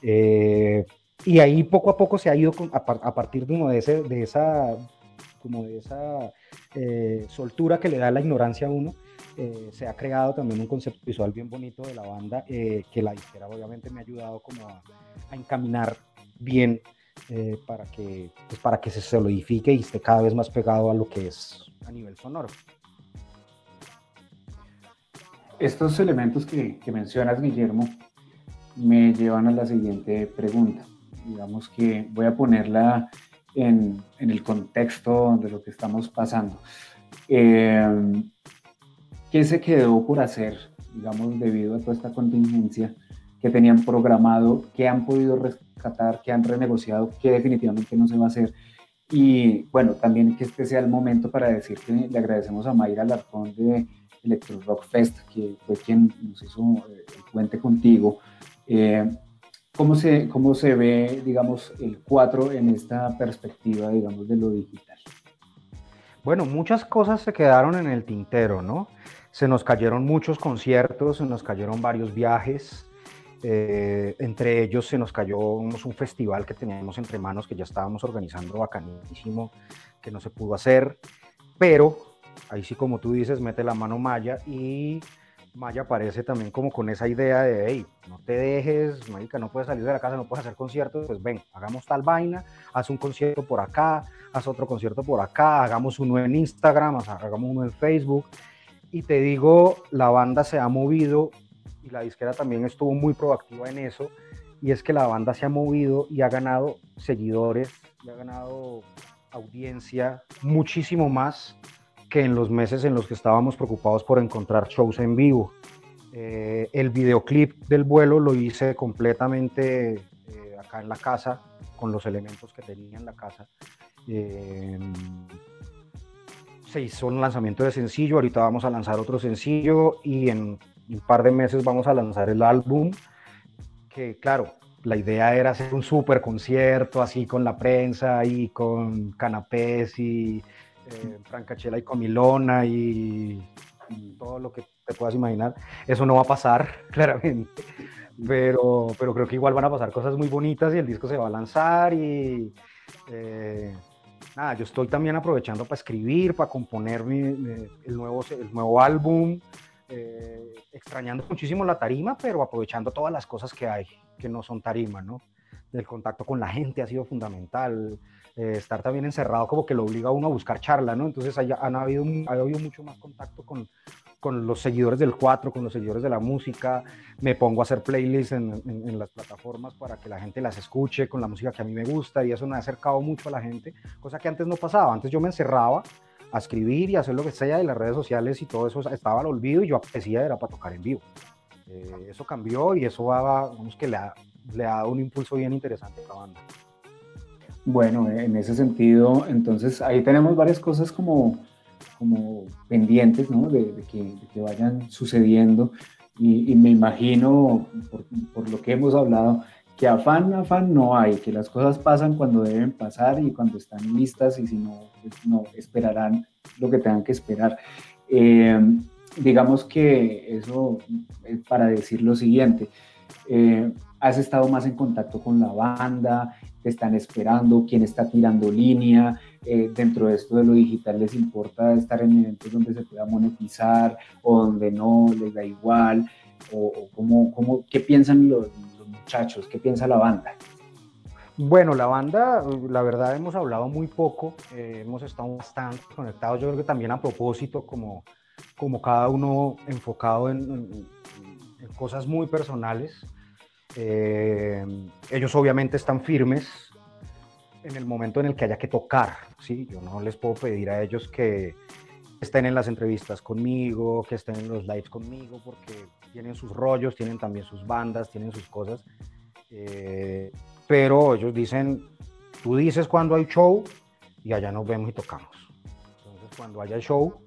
Eh, y ahí poco a poco se ha ido a, partir de, esa, como de esa eh, soltura que le da la ignorancia a uno. Eh, se ha creado también un concepto visual bien bonito de la banda que la disquera obviamente me ha ayudado como a, encaminar bien eh, para, que, pues para que se solidifique y esté cada vez más pegado a lo que es a nivel sonoro. Estos elementos que mencionas, Guillermo, me llevan a la siguiente pregunta. Digamos que voy a ponerla en, en el contexto de lo que estamos pasando. Eh, ¿Qué se quedó por hacer, digamos, debido a toda esta contingencia que tenían programado, que han podido rescatar, que han renegociado, que definitivamente no se va a hacer. Y bueno, también que este sea el momento para decir que le agradecemos a Mayra Larcón de Electro Rock Fest, que fue quien nos hizo eh, el puente contigo. Eh, ¿cómo, se, ¿Cómo se ve, digamos, el 4 en esta perspectiva, digamos, de lo digital? Bueno, muchas cosas se quedaron en el tintero, ¿no? Se nos cayeron muchos conciertos, se nos cayeron varios viajes, eh, entre ellos se nos cayó un, festival que teníamos entre manos que ya estábamos organizando bacanísimo, que no se pudo hacer, pero ahí sí como tú dices, mete la mano Maya y Maya aparece también como con esa idea de, hey, no te dejes, marica, no puedes salir de la casa, no puedes hacer conciertos, pues ven, hagamos tal vaina, haz un concierto por acá, haz otro concierto por acá, hagamos uno en Instagram, hagamos uno en Facebook. Y te digo, la banda se ha movido y la disquera también estuvo muy proactiva en eso, y es que la banda se ha movido y ha ganado seguidores, y ha ganado audiencia muchísimo más que en los meses en los que estábamos preocupados por encontrar shows en vivo. Eh, el videoclip del vuelo lo hice completamente eh, acá en la casa, con los elementos que tenía en la casa. Eh, se hizo un lanzamiento de sencillo, ahorita vamos a lanzar otro sencillo y en un par de meses vamos a lanzar el álbum, que claro, la idea era hacer un super concierto así con la prensa y con canapés y eh, francachela y comilona y, todo lo que te puedas imaginar. Eso no va a pasar, *laughs* claramente, pero, pero creo que igual van a pasar cosas muy bonitas y el disco se va a lanzar y... Eh, nada, yo estoy también aprovechando para escribir, para componer el, nuevo, el nuevo álbum. Eh, extrañando muchísimo la tarima, pero aprovechando todas las cosas que hay, que no son tarima, ¿no? El contacto con la gente ha sido fundamental, eh, estar también encerrado como que lo obliga a uno a buscar charla, ¿no? Entonces haya, han habido, ha habido mucho más contacto con, los seguidores del 4, con los seguidores de la música, me pongo a hacer playlists en, en, las plataformas para que la gente las escuche con la música que a mí me gusta y eso me ha acercado mucho a la gente, cosa que antes no pasaba, antes yo me encerraba a escribir y hacer lo que sea de las redes sociales y todo eso estaba al olvido y yo apetecía era para tocar en vivo. Eh, eso cambió y eso va, vamos que le ha, le ha dado un impulso bien interesante a la banda. Bueno, en ese sentido, entonces ahí tenemos varias cosas como, como pendientes, ¿no? De, que, vayan sucediendo y, me imagino, por, por, lo que hemos hablado, que afán, afán no hay, que las cosas pasan cuando deben pasar y cuando están listas y si no, pues no esperarán lo que tengan que esperar. Eh, digamos que eso es para decir lo siguiente. Eh, has estado más en contacto con la banda, te están esperando, quién está tirando línea, eh, dentro de esto de lo digital les importa estar en eventos donde se pueda monetizar o donde no, les da igual, o, cómo, cómo, qué piensan los, muchachos? ¿Qué piensa la banda? Bueno, la banda, la verdad, hemos hablado muy poco, eh, hemos estado bastante conectados, yo creo que también a propósito, como, como cada uno enfocado en, cosas muy personales. Eh, ellos obviamente están firmes en el momento en el que haya que tocar, ¿sí? Yo no les puedo pedir a ellos que estén en las entrevistas conmigo, que estén en los lives conmigo, porque tienen sus rollos, tienen también sus bandas, tienen sus cosas. Eh, pero ellos dicen, tú dices cuando hay show y allá nos vemos y tocamos. Entonces, cuando haya show,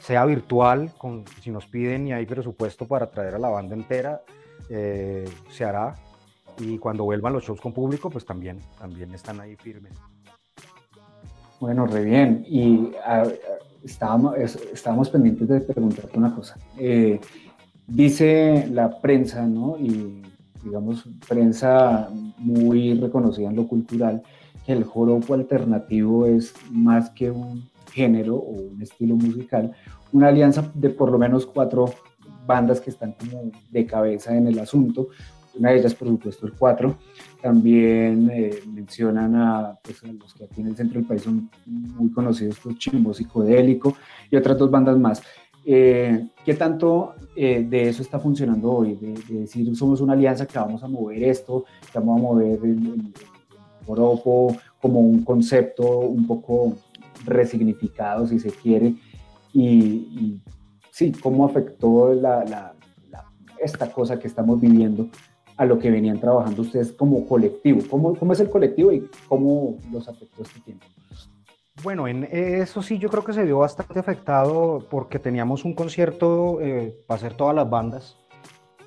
sea virtual, con, si nos piden y hay presupuesto para traer a la banda entera, eh, se hará. Y cuando vuelvan los shows con público, pues también, también están ahí firmes. Bueno, re bien. Y estábamos, estábamos pendientes de preguntarte una cosa. Eh, dice la prensa, ¿no? Y digamos, prensa muy reconocida en lo cultural, que el joropo alternativo es más que un género o un estilo musical, una alianza de por lo menos cuatro bandas que están como de cabeza en el asunto. Una de ellas, por supuesto, el cuatro. También eh, mencionan a, pues, los que aquí en el centro del país son muy conocidos, pues, Chimbo Psicodélico y otras dos bandas más. Eh, ¿Qué tanto eh, de eso está funcionando hoy? De, decir, somos una alianza que vamos a mover esto, que vamos a mover el, el, como un concepto un poco resignificado, si se quiere, y, sí, cómo afectó la, esta cosa que estamos viviendo a lo que venían trabajando ustedes como colectivo. ¿Cómo, cómo es el colectivo y cómo los afectó este tiempo? Bueno, en eso sí yo creo que se vio bastante afectado porque teníamos un concierto eh, para hacer todas las bandas,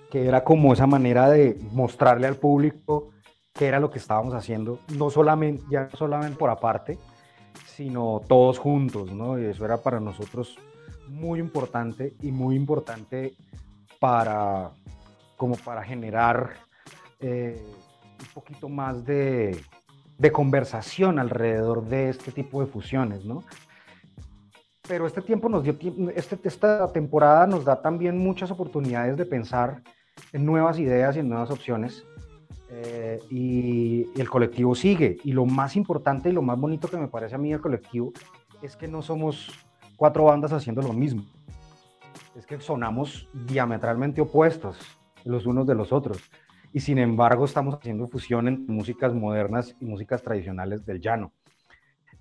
que era como esa manera de mostrarle al público qué era lo que estábamos haciendo, no solamente, ya no solamente por aparte, sino todos juntos, ¿no? Y eso era para nosotros muy importante y muy importante para, como para generar eh, un poquito más de, conversación alrededor de este tipo de fusiones, ¿no? Pero este tiempo nos dio, este, esta temporada nos da también muchas oportunidades de pensar en nuevas ideas y en nuevas opciones eh, y, el colectivo sigue. Y lo más importante y lo más bonito que me parece a mí del colectivo es que no somos cuatro bandas haciendo lo mismo. Es que sonamos diametralmente opuestos los unos de los otros. Y sin embargo estamos haciendo fusión entre músicas modernas y músicas tradicionales del llano.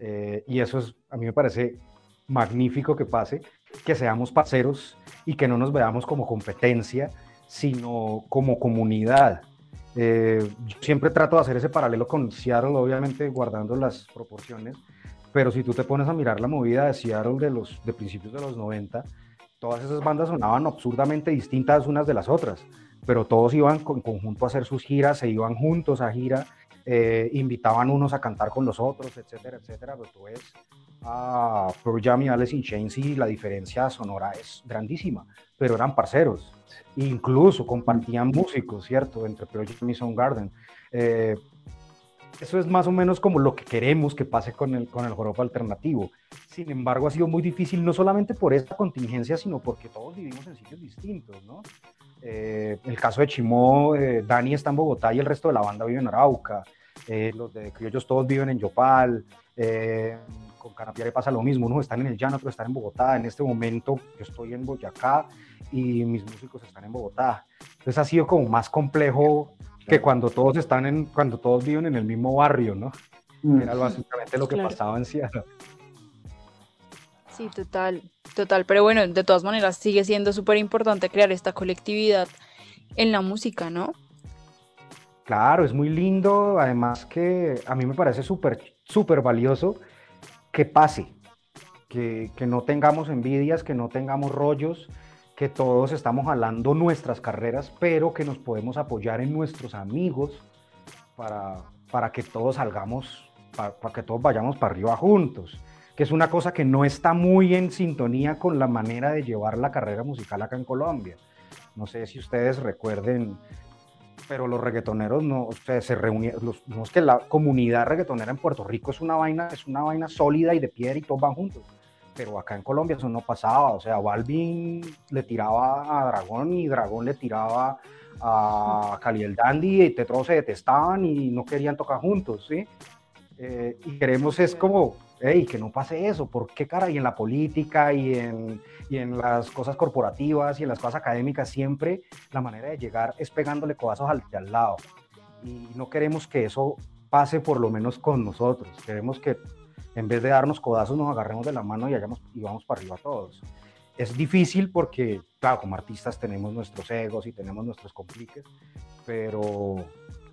Eh, y eso es, a mí me parece magnífico que pase, que seamos parceros y que no nos veamos como competencia, sino como comunidad eh, siempre trato de hacer ese paralelo con Seattle, obviamente guardando las proporciones, pero si tú te pones a mirar la movida de Seattle de, los, de principios de los 90, todas esas bandas sonaban absurdamente distintas unas de las otras, pero todos iban en conjunto a hacer sus giras, se iban juntos a gira, eh, invitaban unos a cantar con los otros, etcétera, etcétera, pero tú ves a Pearl Jam y Alice in Chains y la diferencia sonora es grandísima, pero eran parceros incluso compartían músicos, ¿cierto? Entre Project y Soundgarden. Eh, eso es más o menos como lo que queremos que pase con el, con el joropo alternativo. Sin embargo, ha sido muy difícil, no solamente por esta contingencia, sino porque todos vivimos en sitios distintos, ¿no? Eh, el caso de Chimó, eh, Dani está en Bogotá y el resto de la banda vive en Arauca. Eh, los de Criollos todos viven en Yopal. con Canapiare pasa lo mismo, unos están en el llano, otros están en Bogotá. En este momento yo estoy en Boyacá y mis músicos están en Bogotá. Entonces ha sido como más complejo que cuando todos están en, cuando todos viven en el mismo barrio, ¿no? Mm. Era básicamente lo que pasaba en Seattle. Sí, total, total. Pero bueno, de todas maneras sigue siendo súper importante crear esta colectividad en la música, ¿no? Claro, es muy lindo. Además que a mí me parece súper, súper valioso que pase, que, que no tengamos envidias, que no tengamos rollos, que todos estamos jalando nuestras carreras, pero que nos podemos apoyar en nuestros amigos para, para que todos salgamos, para, que todos vayamos para arriba juntos, que es una cosa que no está muy en sintonía con la manera de llevar la carrera musical acá en Colombia. No sé si ustedes recuerden, pero los reggaetoneros no, ustedes se reunían, los, no es que la comunidad reggaetonera en Puerto Rico es una vaina, es una vaina sólida y de piedra y todos van juntos pero acá en Colombia eso no pasaba, o sea, Balvin le tiraba a Dragón y Dragón le tiraba a Cali el Dandy y todos se detestaban y no querían tocar juntos, ¿sí? Eh, y queremos es como, hey, que no pase eso, ¿por qué cara? Y en la política y en, y en las cosas corporativas y en las cosas académicas siempre la manera de llegar es pegándole codazos al de al lado. Y no queremos que eso pase por lo menos con nosotros, queremos que en vez de darnos codazos, nos agarremos de la mano y, hayamos, y vamos para arriba todos. Es difícil porque, claro, como artistas tenemos nuestros egos y tenemos nuestros compliques, pero,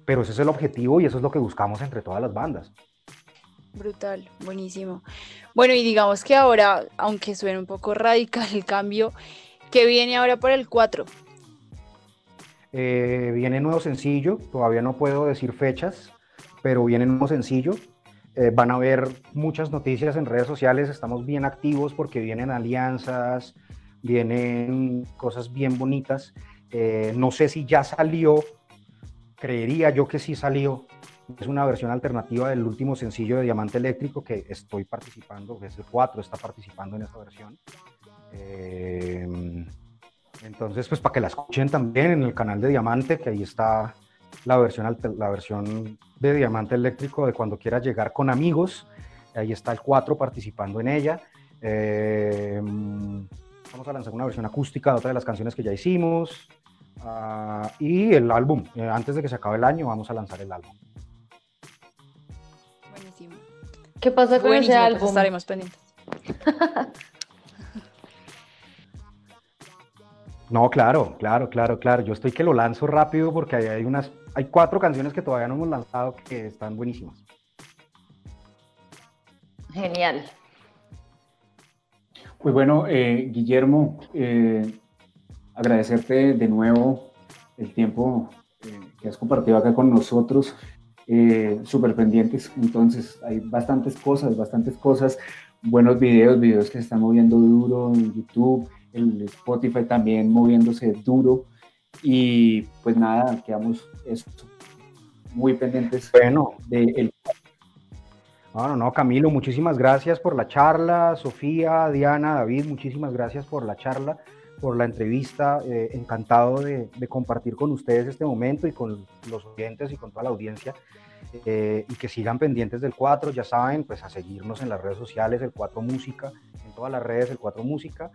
pero ese es el objetivo y eso es lo que buscamos entre todas las bandas. Brutal, buenísimo. Bueno, y digamos que ahora, aunque suene un poco radical el cambio, ¿qué viene ahora para el 4? Eh, viene nuevo sencillo, todavía no puedo decir fechas, pero viene nuevo sencillo. Eh, van a haber muchas noticias en redes sociales, estamos bien activos porque vienen alianzas, vienen cosas bien bonitas. Eh, no sé si ya salió, creería yo que sí salió. Es una versión alternativa del último sencillo de Diamante Eléctrico que estoy participando, que es el 4, está participando en esa versión. entonces, pues para que la escuchen también en el canal de Diamante, que ahí está la versión, la versión de Diamante Eléctrico de cuando quieras llegar con amigos. Ahí está el 4 participando en ella. Eh, vamos a lanzar una versión acústica de otra de las canciones que ya hicimos. Ah, y el álbum. Eh, antes de que se acabe el año, vamos a lanzar el álbum. ¿Qué pasa con ese pues álbum? estaremos pendientes. *laughs* No, claro, claro, claro, claro. Yo estoy que lo lanzo rápido porque hay, hay unas, hay cuatro canciones que todavía no hemos lanzado que están buenísimas. Genial. Pues bueno, eh, Guillermo, eh, agradecerte de nuevo el tiempo eh, que has compartido acá con nosotros. Súper pendientes, entonces hay bastantes cosas, bastantes cosas, buenos videos, videos que se están moviendo duro en YouTube, el Spotify también moviéndose duro. Y pues nada, quedamos muy pendientes bueno. de el... No, no, no, Camilo, muchísimas gracias por la charla. Sofía, Diana, David, muchísimas gracias por la charla, por la entrevista. Eh, encantado de, compartir con ustedes este momento y con los oyentes y con toda la audiencia. Eh, y que sigan pendientes del 4, ya saben, pues a seguirnos en las redes sociales, el 4 Música, en todas las redes, el 4 Música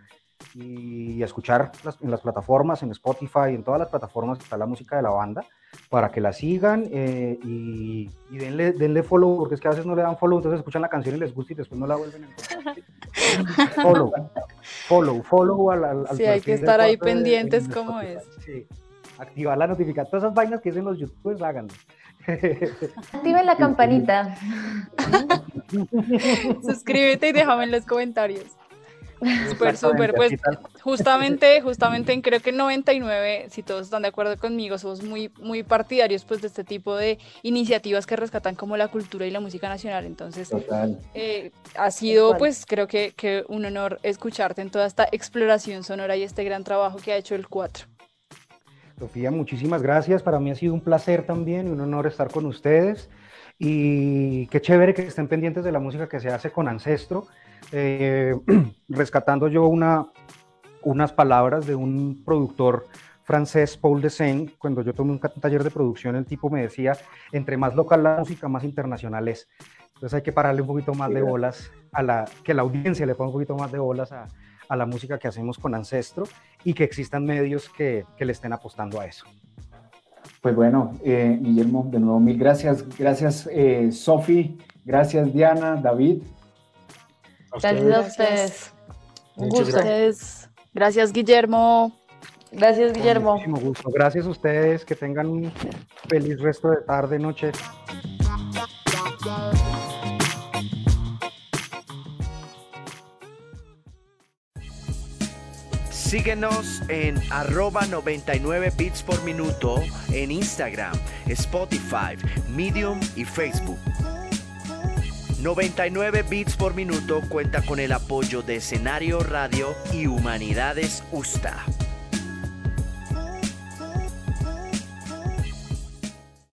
y escuchar en las plataformas, en Spotify, en todas las plataformas que está la música de la banda, para que la sigan eh, y, denle, denle, follow, porque es que a veces no le dan follow, entonces escuchan la canción y les gusta y después no la vuelven a encontrar. *laughs* follow, follow, follow al, al Sí, hay que estar ahí pendientes como es. Sí. Activar la notificación, todas esas vainas que dicen los youtubers, háganlo. Activen la campanita. *laughs* Suscríbete y déjame en los comentarios. Súper, súper. Pues *laughs* justamente, justamente creo que en 99, si todos están de acuerdo conmigo, somos muy, muy partidarios pues de este tipo de iniciativas que rescatan como la cultura y la música nacional. Entonces, eh, ha sido pues creo que, que un honor escucharte en toda esta exploración sonora y este gran trabajo que ha hecho el 4. Sofía, muchísimas gracias. Para mí ha sido un placer también y un honor estar con ustedes. Y qué chévere que estén pendientes de la música que se hace con Ancestro. Eh, *clears throat* rescatando yo una, unas palabras de un productor francés, Paul Desain, cuando yo tomé un taller de producción, el tipo me decía, entre más local la música, más internacional es. Entonces hay que pararle un poquito más de bolas a la, que la audiencia le ponga un poquito más de bolas a, a la música que hacemos con Ancestro y que existan medios que, que le estén apostando a eso. Pues bueno, eh, Guillermo, de nuevo mil gracias. Gracias, eh, Sofi. Gracias, Diana, David. Gracias a ustedes. Un gusto. Gracias. gracias, Guillermo. Gracias, Guillermo. Muchísimo gusto. Gracias a ustedes. Que tengan un feliz resto de tarde, noche. Síguenos en arroba 99 bits por minuto en Instagram, Spotify, Medium y Facebook. 99 bits por minuto cuenta con el apoyo de Escenario Radio y Humanidades USTA.